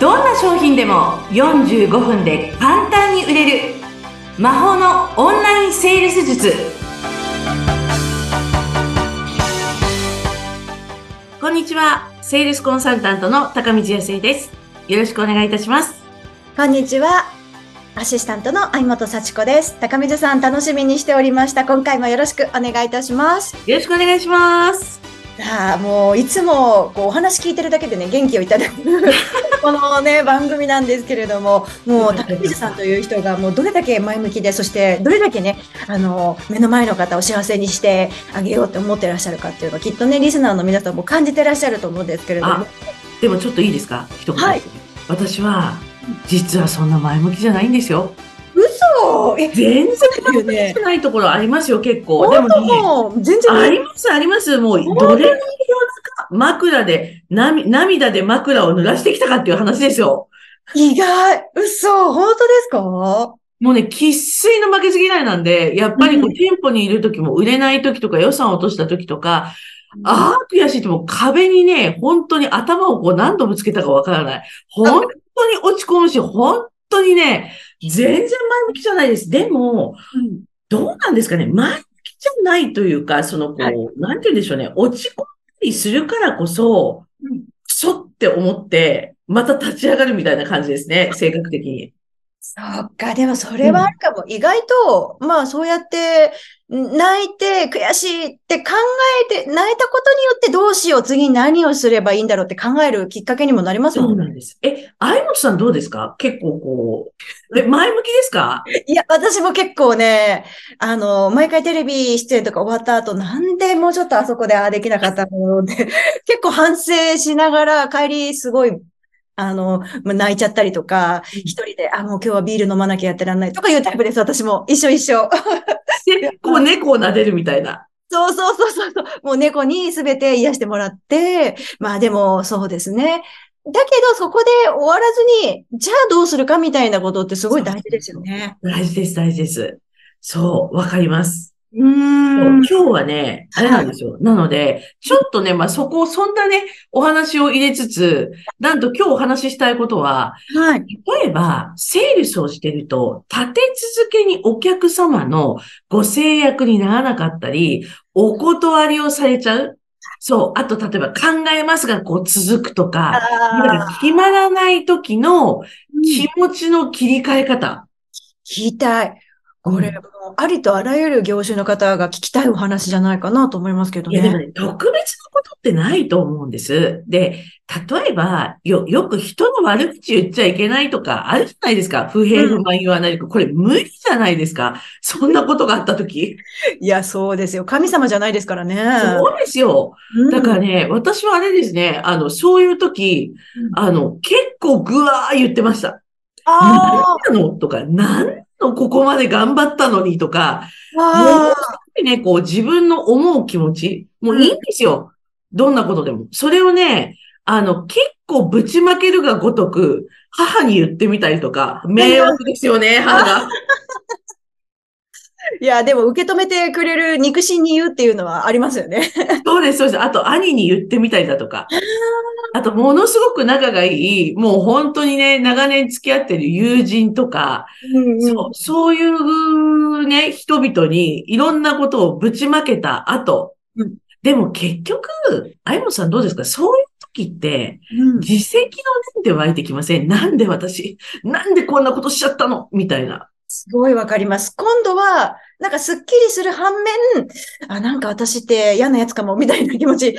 どんな商品でも45分で簡単に売れる魔法のオンラインセールス術。こんにちは。セールスコンサルタントの高道康生です。よろしくお願いいたします。こんにちは。アシスタントの相本幸子です。高水さん楽しみにしておりました。今回もよろしくお願いいたします。よろしくお願いしますさあもういつもこうお話聞いてるだけでね元気をいただくこのね番組なんですけれどももう高水さんという人がもうどれだけ前向きでそしてどれだけねあの目の前の方を幸せにしてあげようって思ってらっしゃるかっていうのはきっとねリスナーの皆さんも感じてらっしゃると思うんですけれども。でもちょっといいですか？一言、はい、私は実はそんな前向きじゃないんですよ嘘え全然ね。ないところありますよ、結構。でも、ね、全然あります、あります。もう、どれだけ枕で、涙で枕を濡らしてきたかっていう話ですよ。意外、嘘、本当ですか？もうね、喫水の負けず嫌いなんで、やっぱりこう、店舗にいる時も売れない時とか予算を落とした時とか、ああ、悔しいっても壁にね、本当に頭をこう何度ぶつけたかわからない。本当に落ち込むし、本当にね、全然前向きじゃないです。でも、うん、どうなんですかね前向きじゃないというか、そのこう、はい、なんて言うんでしょうね。落ち込んだりするからこそ、うん、そって思って、また立ち上がるみたいな感じですね。性格的に。そっか、でもそれはあるかも。うん、意外と、まあそうやって泣いて悔しいって考えて、泣いたことによってどうしよう、次何をすればいいんだろうって考えるきっかけにもなりますよね。そうなんです。え、相本さんどうですか？結構こう、え、前向きですか？いや、私も結構ね、あの、毎回テレビ出演とか終わった後、なんでもうちょっとあそこでああできなかったのって、結構反省しながら帰りすごいあの、泣いちゃったりとか、一人で、あ、もう今日はビール飲まなきゃやってらんないとかいうタイプです、私も。一緒一緒。結構猫を撫でるみたいな。そうそうそうそう。もう猫にすべて癒してもらって、まあでもそうですね。だけどそこで終わらずに、じゃあどうするかみたいなことってすごい大事ですよね。大事です、大事です。そう、わかります。うん今日はね、あれなんですよ。なので、ちょっとね、まあ、そこ、そんなね、お話を入れつつ、なんと今日お話ししたいことは、はい。例えば、セールスをしてると、立て続けにお客様のご制約にならなかったり、お断りをされちゃう。そう。あと、例えば考えますが、こう続くとか、か決まらない時の気持ちの切り替え方。聞きたい。これ、もう、ありとあらゆる業種の方が聞きたいお話じゃないかなと思いますけどね。いや、でもね、特別なことってないと思うんです。で、例えば、よ、よく人の悪口言っちゃいけないとか、あるじゃないですか。不平不満言わないとか、これ無理じゃないですか。そんなことがあったとき。いや、そうですよ。神様じゃないですからね。そうですよ。だからね、私はあれですね、あの、そういうとき、あの、結構ぐわー言ってました。ああ。何なの？とか、なんのここまで頑張ったのにとか、もうね、こう自分の思う気持ち、もういいんですよ。うん、どんなことでも。それをね、あの、結構ぶちまけるがごとく、母に言ってみたりとか、迷惑ですよね、母が。いや、でも受け止めてくれる肉親に言うっていうのはありますよね。そうです、そうです。あと、兄に言ってみたりだとか。あと、ものすごく仲がいい、もう本当にね、長年付き合ってる友人とか、うんうん、そうそういうね、人々にいろんなことをぶちまけた後、うん、でも結局、あいもさんどうですか？そういう時って、自責の念で湧いてきません？なんで私、なんでこんなことしちゃったの？みたいな。すごいわかります。今度は、なんかスッキリする反面、あ、なんか私って嫌なやつかも、みたいな気持ち、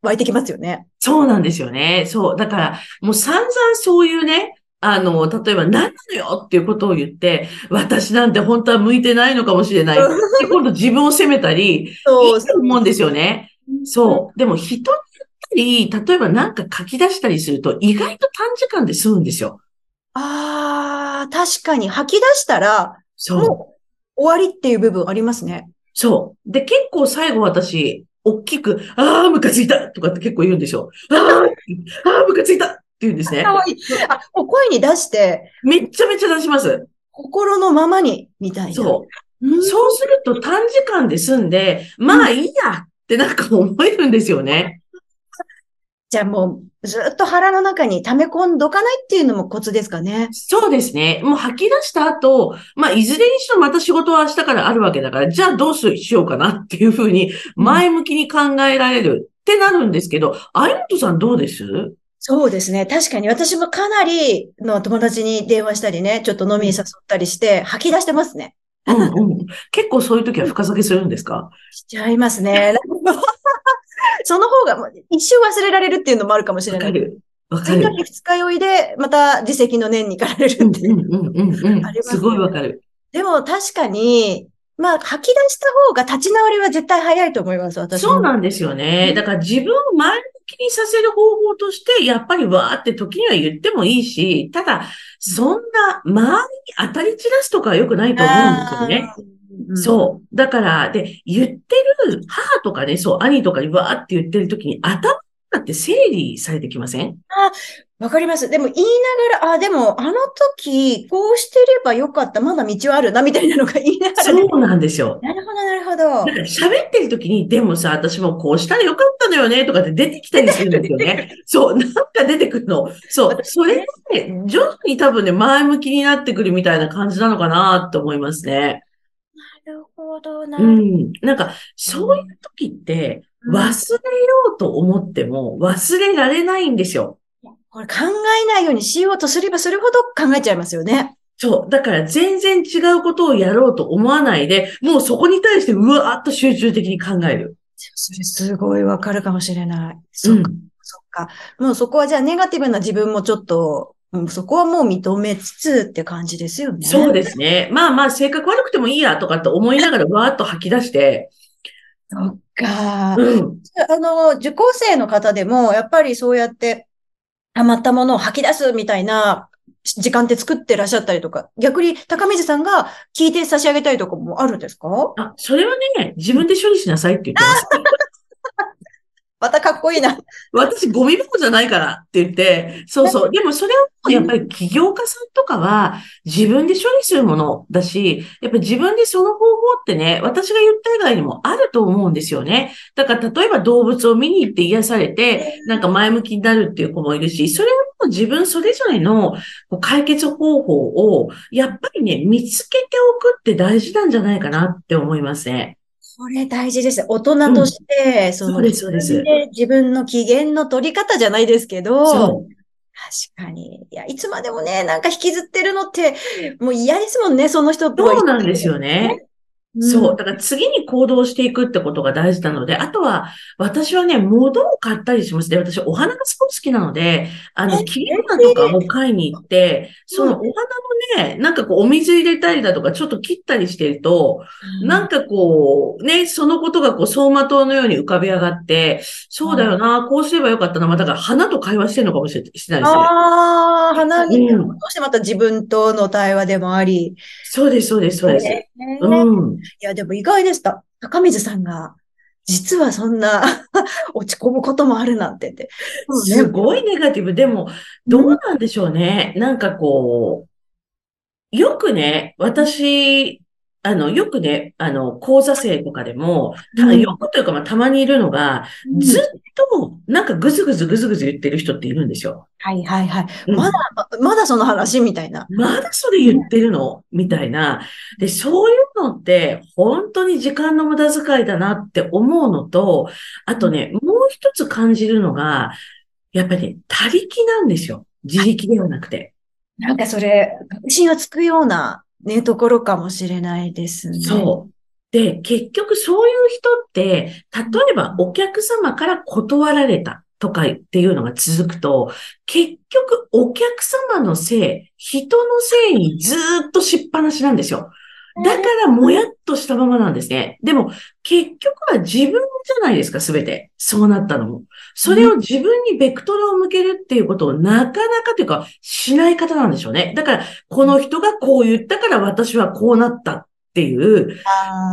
湧いてきますよね。そうなんですよね。そう。だから、もう散々そういうね、あの、例えば何なのよっていうことを言って、私なんて本当は向いてないのかもしれない。で今度自分を責めたり、そうと思うんですよね。そう。でも人に言ったり、例えば何か書き出したりすると、意外と短時間で済むんですよ。ああ、確かに吐き出したら、そう。終わりっていう部分ありますね。そう。で、結構最後私、大きく、ああ、ムカついたとかって結構言うんでしょ。ああ、ムカついたって言うんですね。かわいい。あ、声に出して。めっちゃめちゃ出します。心のままに、みたいな。そう。うそうすると短時間で済んで、まあいいやってなんか思えるんですよね。じゃあもうずっと腹の中に溜め込んどかないっていうのもコツですかね。そうですね。もう吐き出した後、まあ、いずれにしろまた仕事は明日からあるわけだから、じゃあどうしようかなっていうふうに、前向きに考えられるってなるんですけど、あやとさんどうです？そうですね。確かに私もかなりの友達に電話したりね、ちょっと飲みに誘ったりして吐き出してますね。うんうん。結構そういう時は深酒するんですか？しちゃいますね。その方が一瞬忘れられるっていうのもあるかもしれない。わかる。わかる。二日酔いで、また自責の念に駆られるっていう。うんうんうんうん。ね、すごいわかる。でも確かに、まあ、吐き出した方が立ち直りは絶対早いと思います、私そうなんですよね。だから自分を前向きにさせる方法として、やっぱりわーって時には言ってもいいし、ただ、そんな周りに当たり散らすとかは良くないと思うんですよね。うん、そう。だから、で、言ってる母とかね、そう、兄とかにわーって言ってる時に頭だって整理されてきません？あ、わかります。でも言いながら、あ、でもあの時こうしてればよかった、まだ道はあるな、みたいなのが言いながら、そうなんですよ。なるほど、なるほど。だから喋ってる時に、でもさ、私もこうしたらよかったのよね、とかって出てきたりするんですよね。そう、なんか出てくるの。そう、それで、ね、徐々に多分ね、前向きになってくるみたいな感じなのかなと思いますね。ほどな。うん。なんか、そういう時って、忘れようと思っても忘れられないんですよ。これ考えないようにしようとすればするほど考えちゃいますよね。そう。だから全然違うことをやろうと思わないで、もうそこに対してうわーっと集中的に考える。それすごいわかるかもしれない。そっか、うん、そっか。もうそこはじゃあネガティブな自分もちょっと、うん、そこはもう認めつつって感じですよね。そうですね。まあまあ性格悪くてもいいやとかって思いながらわーっと吐き出して、そっか。うん、あの、受講生の方でも、やっぱりそうやって、溜まったものを吐き出すみたいな時間って作ってらっしゃったりとか、逆に高水さんが聞いて差し上げたりとかもあるんですか？あ、それはね、自分で処理しなさいって言ってます。またかっこいいな。私、ゴミ箱じゃないからって言って、そうそう。でもそれを、やっぱり起業家さんとかは自分で処理するものだし、やっぱり自分でその方法ってね、私が言った以外にもあると思うんですよね。だから例えば動物を見に行って癒されて、なんか前向きになるっていう子もいるし、それを自分それぞれの解決方法を、やっぱりね、見つけておくって大事なんじゃないかなって思いますね。これ大事です。大人として、うん、その、自分で自分の機嫌の取り方じゃないですけど、確かに。いや、いつまでもね、なんか引きずってるのって、もう嫌ですもんね、その人と。そうなんですよね。そう。だから次に行動していくってことが大事なので、あとは、私はね、物を買ったりしますね。私、お花がすごい好きなので、あの、切り花とかを買いに行って、そのお花もね、なんかこう、お水入れたりだとか、ちょっと切ったりしてると、なんかこう、ね、そのことがこう、走馬灯のように浮かび上がって、そうだよな、こうすればよかったな。まあ、だから花と会話してるのかもしれないですね。ああ、花に、どうしてまた自分との対話でもあり。そうです、そうです、そうです。うん。いや、でも意外でした。高水さんが、実はそんな 落ち込むこともあるなんてって。すごいネガティブ。でも、どうなんでしょうね。うん、なんかこう、よくね、私、あの、よくね、あの、講座生とかでも、たよくというか、まあ、たまにいるのが、うん、ずっと、なんかぐずぐずぐずぐず言ってる人っているんですよ。はいはいはい。うん、まだ、まだその話みたいな。まだそれ言ってるの？みたいな。で、そういうのって、本当に時間の無駄遣いだなって思うのと、あとね、もう一つ感じるのが、やっぱりね、他力なんですよ。自力ではなくて。なんかそれ、確信がつくようなね、ところかもしれないですね。そう。で、結局そういう人って、例えばお客様から断られたとかっていうのが続くと、結局お客様のせい、人のせいにずっとしっぱなしなんですよ。だからもやっとしたままなんですね。でも、結局は自分じゃないですか、すべて。そうなったのも。それを自分にベクトルを向けるっていうことをなかなかというか、しない方なんでしょうね。だから、この人がこう言ったから私はこうなったっていう、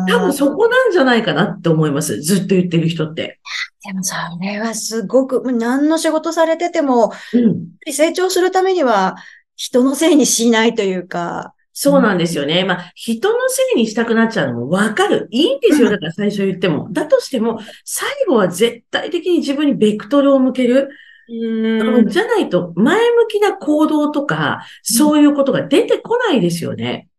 多分そこなんじゃないかなって思います。ずっと言ってる人って。でもそれはすごく、何の仕事されてても、うん、成長するためには、人のせいにしないというか、そうなんですよね。まあ、人のせいにしたくなっちゃうのもわかる。いいんですよ。だから最初言っても。だとしても、最後は絶対的に自分にベクトルを向ける。うんじゃないと、前向きな行動とか、そういうことが出てこないですよね。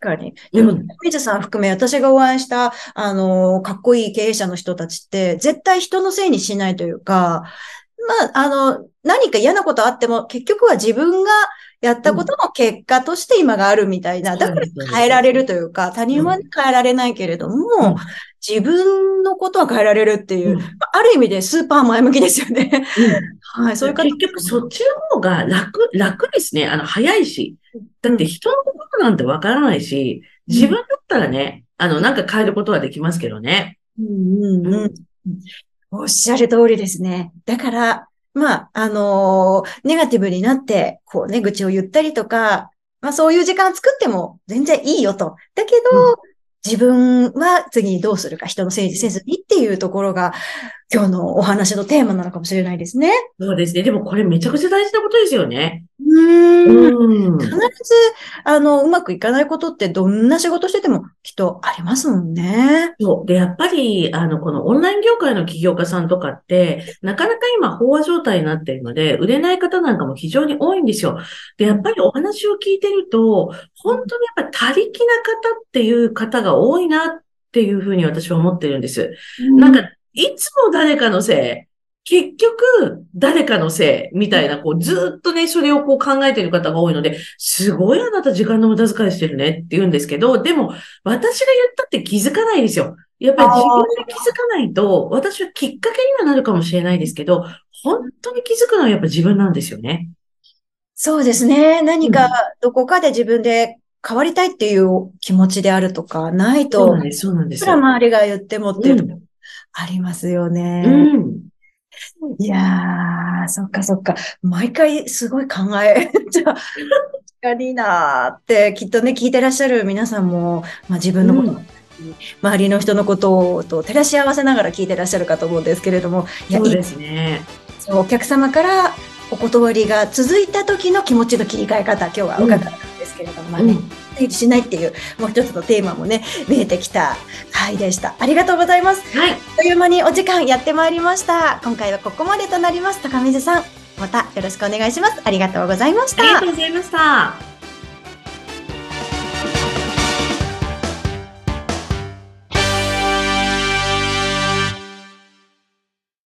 確かに。でもうん、水さん含め、私がお会いした、あの、かっこいい経営者の人たちって、絶対人のせいにしないというか、まあ、あの、何か嫌なことあっても、結局は自分がやったことの結果として今があるみたいな、うんだから変えられるというか、他人は変えられないけれども、うん自分のことは変えられるっていう、うんまあある意味でスーパー前向きですよね。はい、そういう方結局そっちの方が楽、楽ですね。あの、早いし。だって人のことなんてわからないし、自分だったらね、あの、なんか変えることはできますけどね。うんうんうん。おっしゃる通りですね。だから、まあ、あのーネガティブになって、こうね、愚痴を言ったりとか、まあそういう時間を作っても全然いいよと。だけど、自分は次にどうするか、人のせいにせずにっていうところが、今日のお話のテーマなのかもしれないですね。そうですね。でもこれめちゃくちゃ大事なことですよね。うーん。うん。必ず、あの、うまくいかないことってどんな仕事しててもきっとありますもんね。そう。で、やっぱり、あの、このオンライン業界の起業家さんとかって、なかなか今、飽和状態になっているので、売れない方なんかも非常に多いんですよ。で、やっぱりお話を聞いてると、本当にやっぱり他力な方っていう方が多いなっていうふうに私は思ってるんです。なんか、いつも誰かのせい。結局、誰かのせいみたいな、こう、ずーっとね、それをこう考えている方が多いので、すごいあなた時間の無駄遣いしてるねって言うんですけど、でも、私が言ったって気づかないですよ。やっぱり自分で気づかないと、私はきっかけにはなるかもしれないですけど、本当に気づくのはやっぱ自分なんですよね。そうですね。何か、どこかで自分で変わりたいっていう気持ちであるとか、ないとそうなん、です、そうなんですいくら周りが言ってもっていうとありますよね。うん。いやー、そっかそっか。毎回すごい考えちゃう。確かになーって、きっとね、聞いてらっしゃる皆さんも、まあ、自分のこと、うん周りの人のことと照らし合わせながら聞いてらっしゃるかと思うんですけれども、いや、そうですね。そうお客様からお断りが続いた時の気持ちの切り替え方、今日は伺ったんですけれども、まあね、うん。整理しないっていう、もう一つのテーマもね、見えてきた回でした。ありがとうございます。はい。あっという間にお時間やってまいりました。今回はここまでとなります。高水さん、またよろしくお願いします。ありがとうございましたありがと。うございました。